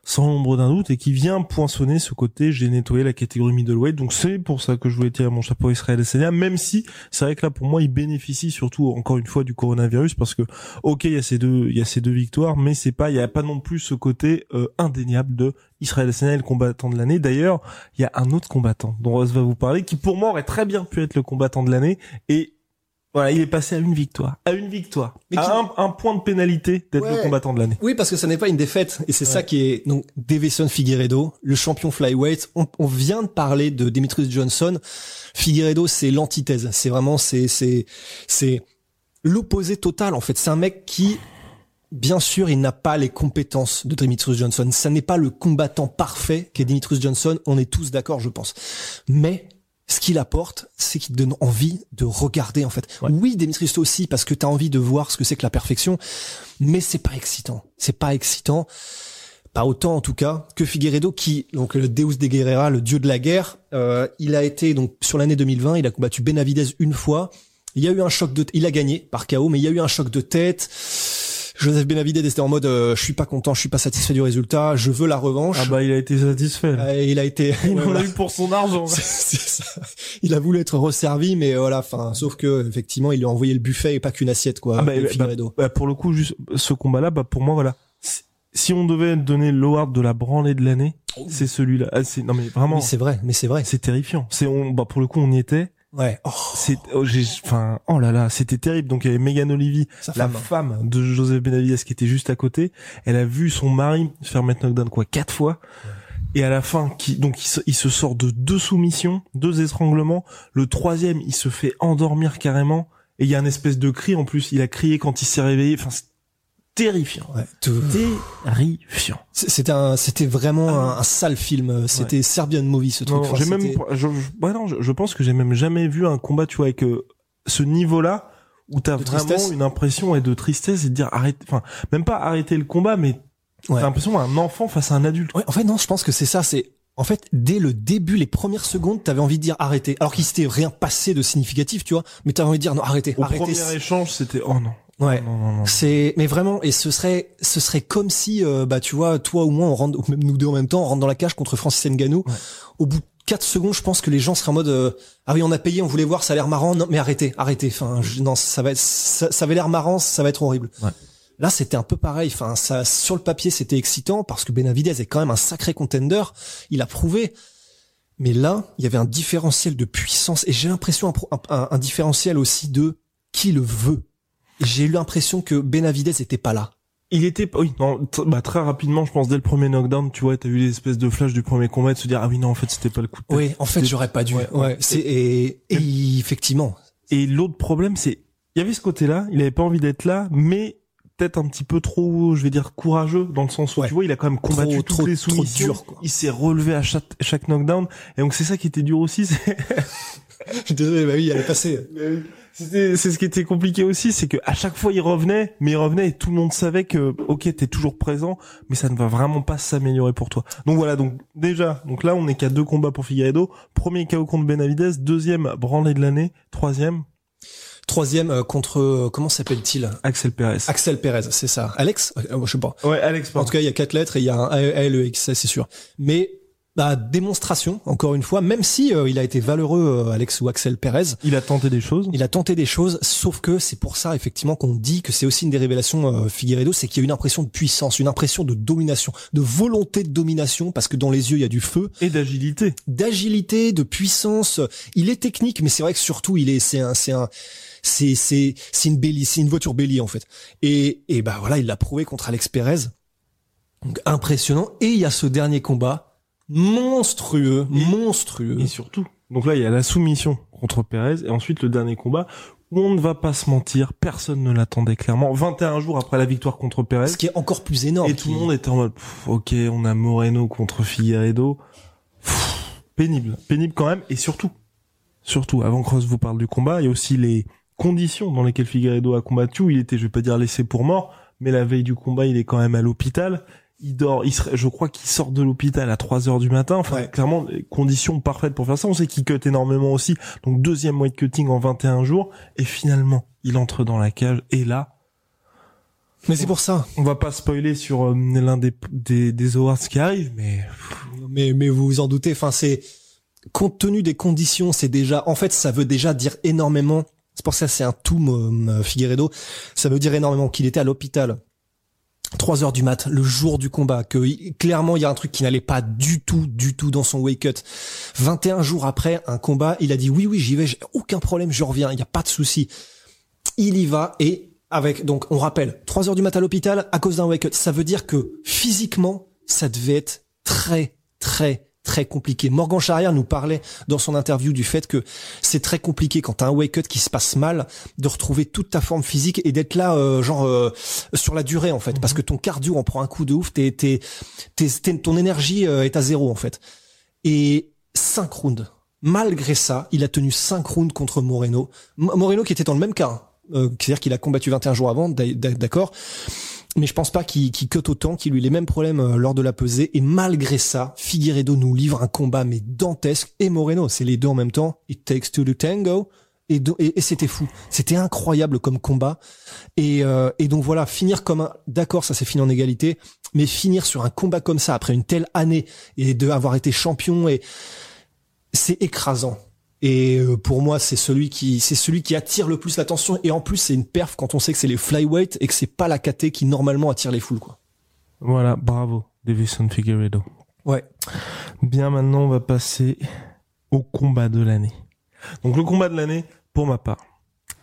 sans l'ombre d'un doute et qui vient poinçonner ce côté j'ai nettoyé la catégorie middleweight donc c'est pour ça que je voulais tirer mon chapeau Israël Adesanya même si c'est vrai que là pour moi il bénéficie surtout encore une fois du coronavirus parce que ok il y a ces deux il y a ces deux victoires mais c'est pas il y a pas non plus ce côté euh, indéniable de Israël Adesanya le combattant de l'année. D'ailleurs il y a un autre combattant dont Rose va vous parler qui pour moi aurait très bien pu être le combattant de l'année et voilà, il est passé à une victoire, à une victoire, Mais à un, point de pénalité d'être le combattant de l'année. Oui, parce que ça n'est pas une défaite, et c'est ça qui est donc Davison Figueredo, le champion flyweight. On, on, vient de parler de Demetrius Johnson. Figueredo, c'est l'antithèse. C'est vraiment, c'est, c'est, c'est l'opposé total en fait. C'est un mec qui, bien sûr, il n'a pas les compétences de Demetrius Johnson. Ça n'est pas le combattant parfait qu'est Demetrius Johnson. On est tous d'accord, je pense. Mais ce qu'il apporte, c'est qu'il donne envie de regarder en fait. Oui, Demetrius aussi parce que tu as envie de voir ce que c'est que la perfection, mais c'est pas excitant. C'est pas excitant. Pas autant en tout cas que Figueredo qui donc le Deus de Guerrera, le dieu de la guerre, euh, il a été donc sur l'année 2020, il a combattu Benavidez une fois. Il y a eu un choc de il a gagné par KO mais il y a eu un choc de tête. Joseph Benavidez était en mode euh, je suis pas content, je suis pas satisfait du résultat, je veux la revanche. Ah bah il a été satisfait. il a été *laughs* il en a eu pour son argent. *laughs* Il a voulu être resservi mais voilà, enfin sauf que effectivement, il lui a envoyé le buffet et pas qu'une assiette quoi. Ah bah, bah, bah, pour le coup juste ce combat là bah pour moi voilà. Si on devait donner l'award de la branlée de l'année, oh. c'est celui-là. Ah, c'est non mais vraiment. c'est vrai, mais c'est vrai. C'est terrifiant. C'est on bah pour le coup on y était. Ouais. Oh. C'est, oh, j'ai, enfin, oh là là, c'était terrible. Donc il y avait Megan Olivier, la femme de Joseph Benavides qui était juste à côté. Elle a vu son mari se faire mettre knockdown quoi quatre fois. Et à la fin, qui, donc il se, sort de deux soumissions, deux étranglements. Le troisième, il se fait endormir carrément. Et il y a un espèce de cri en plus. Il a crié quand il s'est réveillé. Enfin, terrifiant. Ouais, Terrifiant. C'était un, c'était vraiment ah. un, sale film. C'était Serbian Movie ce truc. j'ai même, je, ouais, non, je, pense que j'ai même jamais vu un combat, tu vois, avec euh, ce niveau-là où t'as vraiment une impression et de tristesse et de dire arrête, enfin, même pas arrêter le combat, mais t'as l'impression d'un enfant face à un adulte. Ouais, en fait, non, je pense que c'est ça, c'est, en fait, dès le début, les premières secondes, t'avais envie de dire arrêtez. Alors qu'il s'était rien passé de significatif, tu vois, mais t'avais envie de dire non, arrêtez, Au arrêtez. premier échange, c'était oh non. Ouais. C'est mais vraiment et ce serait ce serait comme si euh, bah tu vois toi ou moi on rentre ou *laughs* même nous deux en même temps on rentre dans la cage contre Francis Ngannou. Au bout de 4 secondes, je pense que les gens seraient en mode euh, ah oui, on a payé, on voulait voir, ça a l'air marrant. Non, mais arrêtez, arrêtez. Enfin, non, ça va être ça, ça avait l'air marrant, ça va être horrible. Là, c'était un peu pareil. Enfin, ça sur le papier, c'était excitant parce que Benavidez est quand même un sacré contender. Il a prouvé. Mais là, il y avait un différentiel de puissance et j'ai l'impression un, un différentiel aussi de qui le veut j'ai eu l'impression que Benavidez était pas là. Il était oui non bah très rapidement je pense dès le premier knockdown tu vois t'as eu les espèces de flash du premier combat de se dire ah oui non en fait c'était pas le coup de tête. Oui en fait j'aurais pas dû. Ouais, c'est et, et, effectivement. Et l'autre problème c'est il y avait ce côté là il avait pas envie d'être là mais peut-être un petit peu trop je vais dire courageux dans le sens où tu vois il a quand même combattu toutes trop, les soumissions. dur, il s'est relevé à chaque chaque knockdown. Et donc c'est ça qui était dur aussi c'est *laughs* je suis désolé bah oui est passée. C'était, c'est ce qui était compliqué aussi, c'est que à chaque fois il revenait, mais il revenait et tout le monde savait que, ok, t'es toujours présent, mais ça ne va vraiment pas s'améliorer pour toi. Donc voilà, donc déjà, donc là on est qu'à deux combats pour Figueiredo. Premier KO contre Benavides, deuxième branlé de l'année, troisième. Troisième euh, contre euh, comment s'appelle-t-il? Axel Perez. Axel Perez, c'est ça. Alex, euh, je sais pas. Ouais, Alex. En tout cas, il y a quatre lettres et il y a un ALEX, c'est sûr. Mais bah, démonstration, encore une fois, même si euh, il a été valeureux, euh, Alex ou Axel Perez. Il a tenté des choses. Il a tenté des choses, sauf que c'est pour ça, effectivement, qu'on dit que c'est aussi une des révélations euh, Figueredo, c'est qu'il y a une impression de puissance, une impression de domination, de volonté de domination, parce que dans les yeux, il y a du feu. Et d'agilité. D'agilité, de puissance. Il est technique, mais c'est vrai que surtout, il est, c'est un, c'est un, c'est, c'est, c'est une belly, c'est une voiture belly, en fait. Et, et bah voilà, il l'a prouvé contre Alex Perez. Donc, impressionnant. Et il y a ce dernier combat monstrueux, monstrueux. Et surtout, donc là il y a la soumission contre Perez et ensuite le dernier combat où on ne va pas se mentir, personne ne l'attendait clairement. 21 jours après la victoire contre Perez. Ce qui est encore plus énorme. Et tout le monde était en mode, ok, on a Moreno contre Figueiredo. pénible, pénible quand même. Et surtout, surtout, avant que Ross vous parle du combat, il y a aussi les conditions dans lesquelles Figueiredo a combattu. Il était, je vais pas dire laissé pour mort, mais la veille du combat, il est quand même à l'hôpital il dort, il serait, je crois qu'il sort de l'hôpital à 3 heures du matin. Enfin, Ouais. clairement, les conditions parfaites pour faire ça. On sait qu'il cut énormément aussi. Donc, deuxième weight cutting en 21 jours. Et finalement, il entre dans la cage. Et là, Mais c'est pour ça. on va pas spoiler sur euh, l'un des, des, des awards qui arrivent, mais Mais, mais vous vous en doutez. Enfin, c'est, compte tenu des conditions, c'est déjà, en fait, ça veut déjà dire énormément. C'est pour ça que c'est un tout, euh, Figueredo. Ça veut dire énormément qu'il était à l'hôpital. 3 heures du mat, le jour du combat, que clairement il y a un truc qui n'allait pas du tout, du tout dans son wake cut. 21 jours après un combat, il a dit oui, oui, j'y vais, aucun problème, je reviens, il n'y a pas de souci. Il y va et avec, donc on rappelle, 3 heures du mat à l'hôpital à cause d'un wake cut. Ça veut dire que physiquement, ça devait être très, très, très compliqué. Morgan Charrière nous parlait dans son interview du fait que c'est très compliqué quand t'as un wake cut qui se passe mal de retrouver toute ta forme physique et d'être là euh, genre euh, sur la durée en fait. Parce que ton cardio en prend un coup de ouf t'es t'es ton énergie euh, est à zéro en fait. Et 5 rounds. Malgré ça il a tenu 5 rounds contre Moreno. Moreno qui était dans le même cas hein. Euh, c'est-à-dire qu'il a combattu 21 jours avant d'a- d'a- d'accord mais je pense pas qu'il qu'il cut autant, qu'il ait eu les mêmes problèmes euh, lors de la pesée. Et malgré ça, Figueredo nous livre un combat mais dantesque. Et Moreno, c'est les deux en même temps. It takes two to tango. Et, c'était fou. C'était incroyable comme combat. Et, euh, et donc voilà, finir comme un... D'accord, ça s'est fini en égalité. Mais finir sur un combat comme ça après une telle année et de avoir été champion et c'est écrasant. Et euh, pour moi, c'est celui qui c'est celui qui attire le plus l'attention. Et en plus, c'est une perf quand on sait que c'est les flyweight et que c'est pas la KT qui normalement attire les foules, quoi. voilà, bravo, Davison Figueredo. Ouais. Bien, maintenant, on va passer au combat de l'année. Donc, le combat de l'année, pour ma part,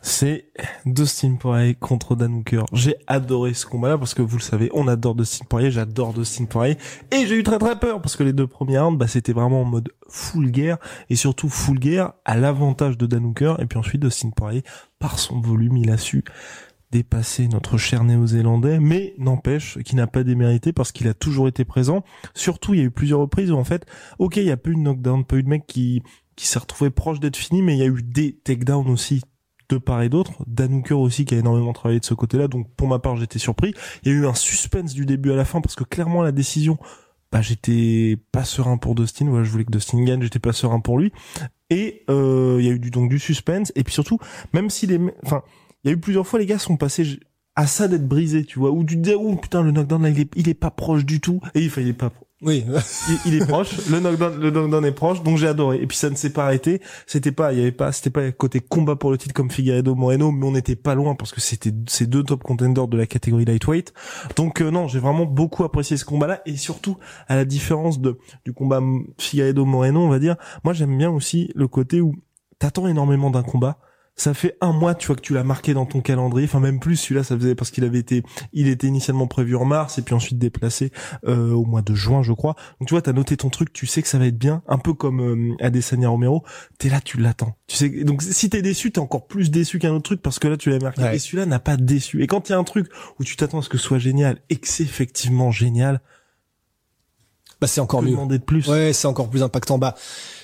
c'est Dustin Poirier contre Dan Hooker. J'ai adoré ce combat-là parce que vous le savez, on adore Dustin Poirier, j'adore Dustin Poirier. Et j'ai eu très très peur parce que les deux premiers rounds, bah, c'était vraiment en mode full guerre et surtout full guerre à l'avantage de Dan Hooker. Et puis ensuite, Dustin Poirier, par son volume, il a su dépasser notre cher néo-zélandais, mais n'empêche qu'il n'a pas démérité parce qu'il a toujours été présent. Surtout, il y a eu plusieurs reprises où en fait, ok, il y a pas eu de knockdown, pas eu de mec qui, qui s'est retrouvé proche d'être fini, mais il y a eu des takedowns aussi de part et d'autre. Dan Hooker aussi qui a énormément travaillé de ce côté-là, donc pour ma part j'étais surpris. Il y a eu un suspense du début à la fin parce que clairement la décision, bah j'étais pas serein pour Dustin. Voilà, je voulais que Dustin gagne, j'étais pas serein pour lui. Et euh, il y a eu du, donc du suspense et puis surtout, même si les, enfin, il y a eu plusieurs fois les gars sont passés à ça d'être brisés, tu vois, tu te dis oh putain le knockdown là il est, il est pas proche du tout et il, est pas Oui. il, il est proche, *laughs* le knockdown, le knockdown est proche, donc j'ai adoré. Et puis ça ne s'est pas arrêté. C'était pas, il y avait pas, c'était pas côté combat pour le titre comme Figueredo Moreno, mais on n'était pas loin parce que c'était ces deux top contenders de la catégorie lightweight. Donc euh, non, j'ai vraiment beaucoup apprécié ce combat-là et surtout à la différence de du combat Figueredo Moreno, on va dire. Moi j'aime bien aussi le côté où t'attends énormément d'un combat. Ça fait un mois, tu vois, que tu l'as marqué dans ton calendrier. Enfin, même plus, celui-là, ça faisait parce qu'il avait été, il était initialement prévu en mars et puis ensuite déplacé euh, au mois de juin, je crois. Donc tu vois, t'as noté ton truc, tu sais que ça va être bien, un peu comme euh, Adesanya Romero. T'es là, tu l'attends. Tu sais, donc si t'es déçu, t'es encore plus déçu qu'un autre truc parce que là, tu l'as marqué. Ouais. Et celui-là n'a pas déçu. Et quand il y a un truc où tu t'attends à ce que ce soit génial et que c'est effectivement génial, Bah c'est encore mieux. demander de plus. Ouais, c'est encore plus impactant. Bah,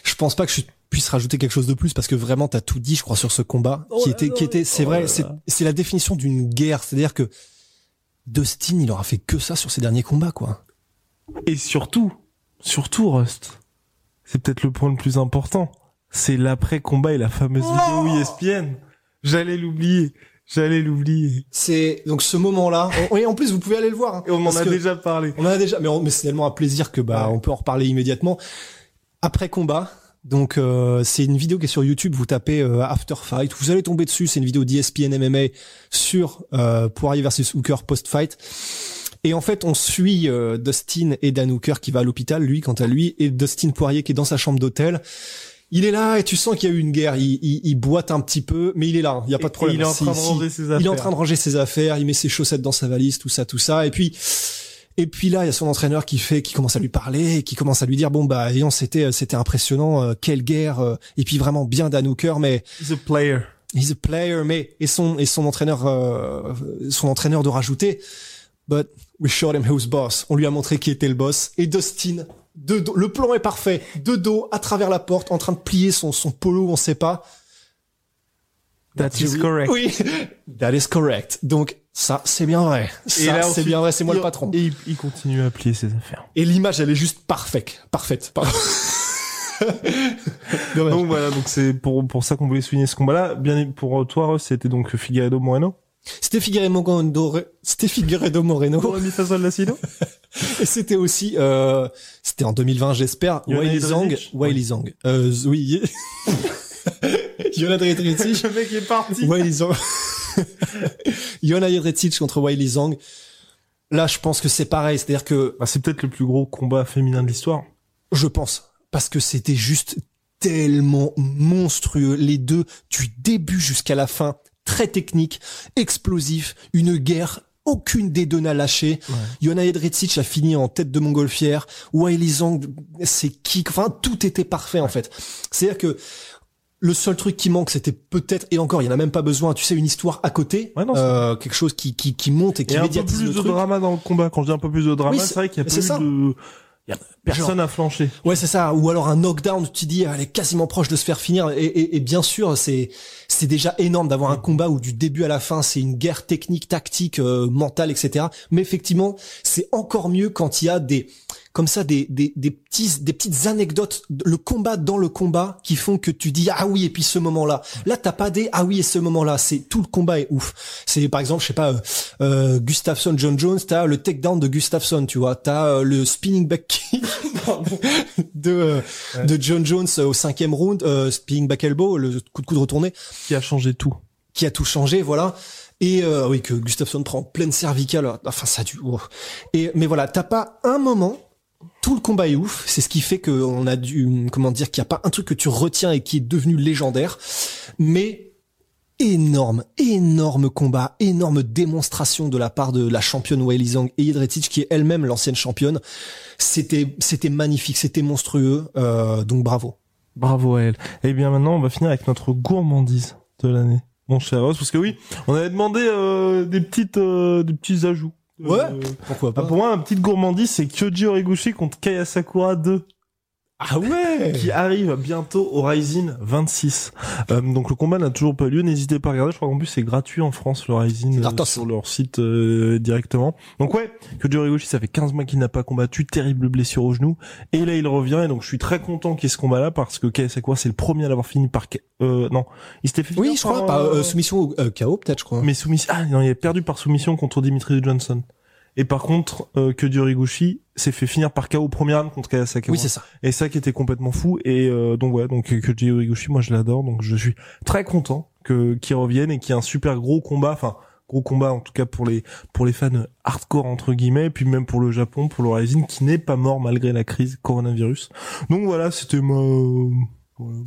je pense pas que je puisse rajouter quelque chose de plus parce que vraiment t'as tout dit, je crois, sur ce combat Oh qui était, qui était, c'est oh vrai, là c'est, c'est la définition d'une guerre. C'est-à-dire que Dustin, il aura fait que ça sur ses derniers combats, quoi. Et surtout, surtout Rust, c'est peut-être le point le plus important. C'est l'après-combat et la fameuse Oh vidéo ESPN. J'allais l'oublier. J'allais l'oublier. C'est donc ce moment-là. Et en plus, vous pouvez aller le voir. hein, Et on en a déjà parlé. On en a déjà, mais, on- mais c'est tellement un plaisir que bah Ouais. on peut en reparler immédiatement. Après combat, donc euh, c'est une vidéo qui est sur YouTube. Vous tapez euh, After Fight, vous allez tomber dessus. C'est une vidéo d'ESPN MMA sur euh, Poirier versus Hooker post fight. Et en fait, on suit euh, Dustin et Dan Hooker qui va à l'hôpital, lui quant à lui, et Dustin Poirier qui est dans sa chambre d'hôtel. Il est là et tu sens qu'il y a eu une guerre. Il, il, il boite un petit peu, mais il est là. Il y a pas de problème. il est en train de ranger ses affaires. il est en train de ranger ses affaires, il met ses chaussettes dans sa valise, tout ça, tout ça. Et puis, et puis là, il y a son entraîneur qui fait, qui commence à lui parler, et qui commence à lui dire, bon bah, voyons, c'était, c'était impressionnant, euh, quelle guerre. euh, et puis vraiment bien Dan Hooker, mais He's a player. he's a player, mais et son et son entraîneur, euh, son entraîneur de rajouter, but we showed him who's boss. On lui a montré qui était le boss. Et Dustin, de dos, le plan est parfait, de dos, à travers la porte, en train de plier son son polo, on sait pas. That is correct. Oui, *laughs* that is correct. Donc Ça, c'est bien vrai. Ça, c'est bien vrai, c'est moi il- le patron. Et il, il continue à plier ses affaires. Et l'image, elle est juste parfaite. Parfaite. *laughs* Donc voilà, donc c'est pour pour ça qu'on voulait souligner ce combat-là. Bien pour toi, c'était donc Figueiredo Moreno. C'était Figueiredo Moreno, c'était Figueiredo Moreno, *laughs* et c'était aussi, euh, c'était en 2020, j'espère, Wiley Zhang, Wiley Zhang, euh, oui, *laughs* Jonas Jedrzejczyk, Le mec est parti. Wiley Zhang, *laughs* Jonas Jedrzejczyk contre Wiley Zhang. Là, je pense que c'est pareil, c'est-à-dire que Bah, c'est peut-être le plus gros combat féminin de l'histoire. Je pense. Parce que c'était juste tellement monstrueux. Les deux, du début jusqu'à la fin, très technique, explosif, une guerre. Aucune des deux n'a lâché. Yona Jedrzejczyk a fini en tête de montgolfière. Wiley Zhang, ses kicks, enfin, tout était parfait, en fait. C'est-à-dire que le seul truc qui manque, c'était peut-être, et encore, il y en a même pas besoin, tu sais, une histoire à côté, Ouais, non, euh, quelque chose qui, qui, qui monte et qui Et un peu plus le de truc. drama dans le combat. Quand je dis un peu plus de drama, Oui, c'est vrai qu'il y a pas ça. de... Il y a personne à flancher. Ouais, c'est ça. Ou alors un knockdown, tu te dis, elle est quasiment proche de se faire finir. Et, et, et bien sûr, c'est c'est déjà énorme d'avoir un combat où du début à la fin, c'est une guerre technique, tactique, euh, mentale, etc. Mais effectivement, c'est encore mieux quand il y a des comme ça des, des, des petits des petites anecdotes le combat dans le combat qui font que tu dis ah oui et puis ce moment là là t'as pas des ah oui et ce moment là c'est tout le combat est ouf c'est par exemple je sais pas euh, euh, Gustafsson John Jones t'as le takedown de Gustafsson tu vois t'as euh, le spinning back kick *laughs* de euh, de John Jones euh, au cinquième round euh, spinning back elbow le coup de coude retourné Qui a changé tout. qui a tout changé, voilà. Et euh, oui, que Gustafsson prend en pleine cervicale. Enfin, ça dû. oh. Et mais voilà, t'as pas un moment. Tout le combat est ouf. C'est ce qui fait qu'on a dû, comment dire, qu'il n'y a pas un truc que tu retiens et qui est devenu légendaire. Mais énorme, énorme combat, énorme démonstration de la part de la championne Weili Zhang et Jedrzejczyk, qui est elle-même l'ancienne championne. C'était, c'était magnifique, c'était monstrueux. Euh, donc bravo. Bravo à elle. Et bien maintenant, on va finir avec notre gourmandise de l'année. Mon cher Ross, parce que oui, on avait demandé euh, des petites, euh, des petits ajouts. Ouais. Euh, Pourquoi ah, pour moi, un petite gourmandise, c'est Kyoji Horiguchi contre Kaya Sakura 2. Ah ouais. qui arrive bientôt au Rising 26. Euh, donc le combat n'a toujours pas lieu, n'hésitez pas à regarder, je crois qu'en plus c'est gratuit en France le Rising euh, sur leur site euh, directement. Donc ouais, que Horiguchi ça fait 15 mois qu'il n'a pas combattu, terrible blessure au genou et là il revient et donc je suis très content qu'il y ait ce combat là parce que Kaya Sakura c'est le premier à l'avoir fini par euh non, il s'était fait Oui, je crois. par, euh, soumission au euh, KO, peut-être, je crois. mais soumission ah non, il a perdu par soumission contre Dimitri Johnson. Et par contre, euh, que s'est fait finir par KO au premier round contre Kaya Sakura. Oui, c'est ça. Et ça qui était complètement fou. Et euh, donc ouais, donc que moi je l'adore, donc je suis très content que qu'il revienne et qu'il y ait un super gros combat, enfin gros combat en tout cas pour les pour les fans hardcore entre guillemets, et puis même pour le Japon, pour le Rising qui n'est pas mort malgré la crise coronavirus. Donc voilà, c'était ma voilà,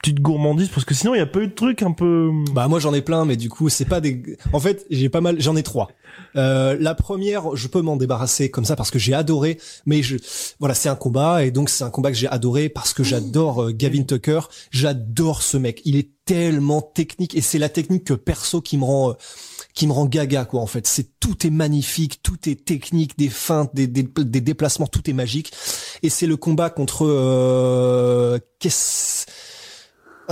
petite gourmandise parce que sinon il y a pas eu de truc un peu. Bah moi j'en ai plein, mais du coup c'est pas des. En fait j'ai pas mal, j'en ai trois. Euh, la première, je peux m'en débarrasser comme ça parce que j'ai adoré, mais je voilà c'est un combat et donc c'est un combat que j'ai adoré parce que j'adore euh, Gavin Tucker, j'adore ce mec, il est tellement technique et c'est la technique que perso qui me rend euh, qui me rend gaga quoi en fait. C'est tout est magnifique, tout est technique, des feintes, des, des, des déplacements, tout est magique et c'est le combat contre euh, qu'est-ce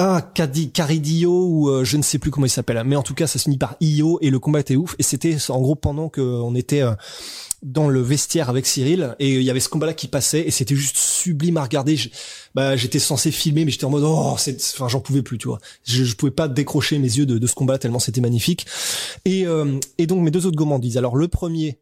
ah, Cadi, Caridio ou euh, je ne sais plus comment il s'appelle. Mais en tout cas, ça se finit par Io et le combat était ouf. Et c'était en gros pendant que on était euh, dans le vestiaire avec Cyril et il y avait ce combat-là qui passait et c'était juste sublime à regarder. Bah, j'étais censé filmer, mais j'étais en mode oh, enfin, j'en pouvais plus, tu vois. Je, je pouvais pas décrocher mes yeux de, de ce combat tellement c'était magnifique. Et euh, et donc mes deux autres gourmandises. Alors le premier.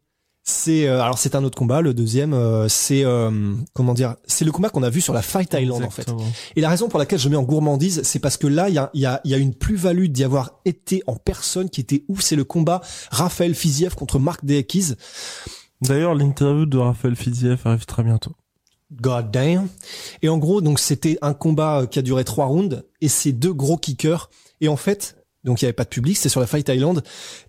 C'est euh, alors c'est un autre combat. Le deuxième, euh, c'est euh, comment dire, c'est le combat qu'on a vu sur la Fight Island en fait. Et la raison pour laquelle je mets en gourmandise, c'est parce que là, il y a, il y, a, y a une plus-value d'y avoir été en personne qui était ouf. C'est le combat Raphaël Fiziev contre Marc Dekiz. D'ailleurs, l'interview de Raphaël Fiziev arrive très bientôt. God damn. Et en gros, donc c'était un combat euh, qui a duré trois rounds et c'est deux gros kickers. Et en fait, donc il y avait pas de public, c'était sur la Fight Island.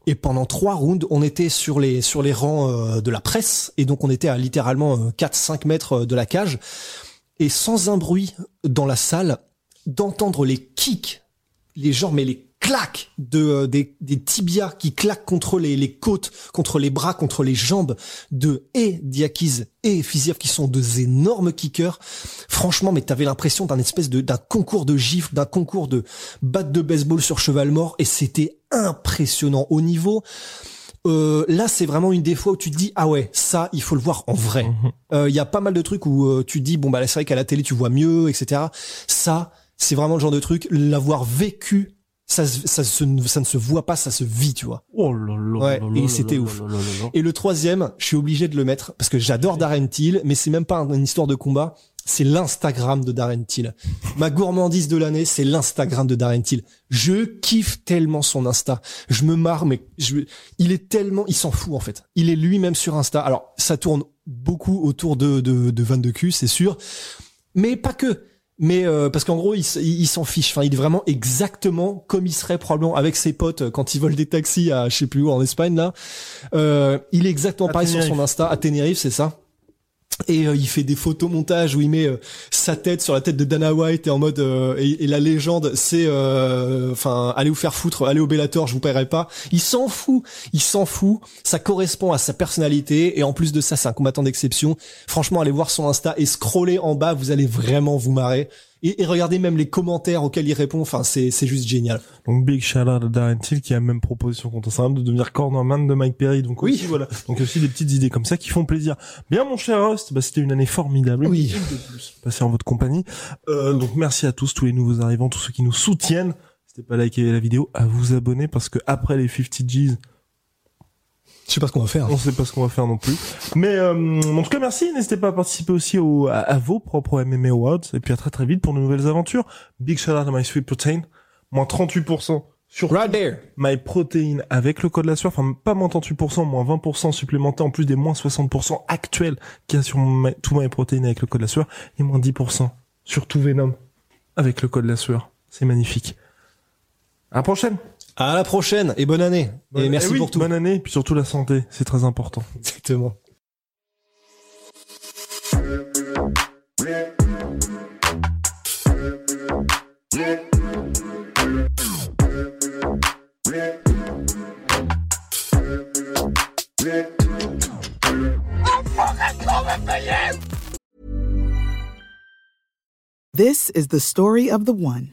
Et pendant trois rounds, on était sur les sur les rangs euh, de la presse et donc on était à littéralement 4-5 mètres euh, de la cage et sans un bruit dans la salle, d'entendre les kicks, les gens mais les claques de euh, des, des tibias qui claquent contre les, les côtes, contre les bras, contre les jambes de et Diakiz et Fiziev qui sont deux énormes kickers. Franchement, mais t'avais l'impression d'un espèce de d'un concours de gifles, d'un concours de batte de baseball sur cheval mort et c'était impressionnant au niveau euh, là, c'est vraiment une des fois où tu te dis ah ouais, ça, il faut le voir en vrai. Il Mhm. euh, y a pas mal de trucs où euh, tu te dis bon bah c'est vrai qu'à la télé tu vois mieux, etc. Ça, c'est vraiment le genre de truc l'avoir vécu. Ça, ça, se- ça ne se voit pas, ça se vit, tu vois. Oh là là Ouais, là et c'était ouf. Et le troisième, je suis obligé de le mettre parce que j'adore Darren Till, mais c'est même pas une histoire de combat. C'est l'Instagram de Darren Till. Ma gourmandise de l'année, c'est l'Instagram de Darren Till. Je kiffe tellement son Insta. Je me marre, mais je, il est tellement, il s'en fout en fait. Il est lui-même sur Insta. Alors, ça tourne beaucoup autour de, de, de Van de cul, c'est sûr. Mais pas que. Mais euh, parce qu'en gros, il, il, il s'en fiche. Enfin, il est vraiment exactement comme il serait probablement avec ses potes quand ils volent des taxis à je sais plus où en Espagne là. Euh, il est exactement À pareil sur son Insta à Tenerife, c'est ça. Et euh, il fait des photomontages où il met euh, sa tête sur la tête de Dana White et en mode euh, et, et la légende c'est enfin allez vous faire foutre, allez au Bellator, je vous paierai pas. Il s'en fout, il s'en fout. Ça correspond à sa personnalité et en plus de ça c'est un combattant d'exception. Franchement allez voir son Insta et scroller en bas, vous allez vraiment vous marrer. Et, et regardez même les commentaires auxquels il répond. Enfin c'est c'est juste génial. Donc big shout out à Darren Till qui a même proposition contre Instagram de devenir cornerman de Mike Perry. Donc Oui. aussi, voilà. Donc aussi des petites idées comme ça qui font plaisir. Bien mon cher Rust, bah, c'était une année formidable. Oui. Passée en votre compagnie. Euh, donc merci à tous, tous les nouveaux arrivants, tous ceux qui nous soutiennent. N'hésitez pas à liker la vidéo, à vous abonner parce que après les 50 G's, Je sais pas ce qu'on va faire. on sait pas ce qu'on va faire non plus. Mais euh, en tout cas, merci. N'hésitez pas à participer aussi au, à, à vos propres MMA Awards. Et puis à très très vite pour de nouvelles aventures. Big shout out à My Sweet Protein. Moins 38% sur Right there. My Protein avec le code la sueur. Enfin, pas moins 38%, moins 20% supplémentaire en plus des moins 60% actuels qu'il y a sur My, tout My Protein avec le code la sueur. Et moins 10% sur tout Venom avec le code la sueur. C'est magnifique. À la prochaine. À la prochaine et bonne année. et merci Eh oui, pour tout. Bonne année, et puis surtout la santé. C'est très important. Exactement. This is the story of the one.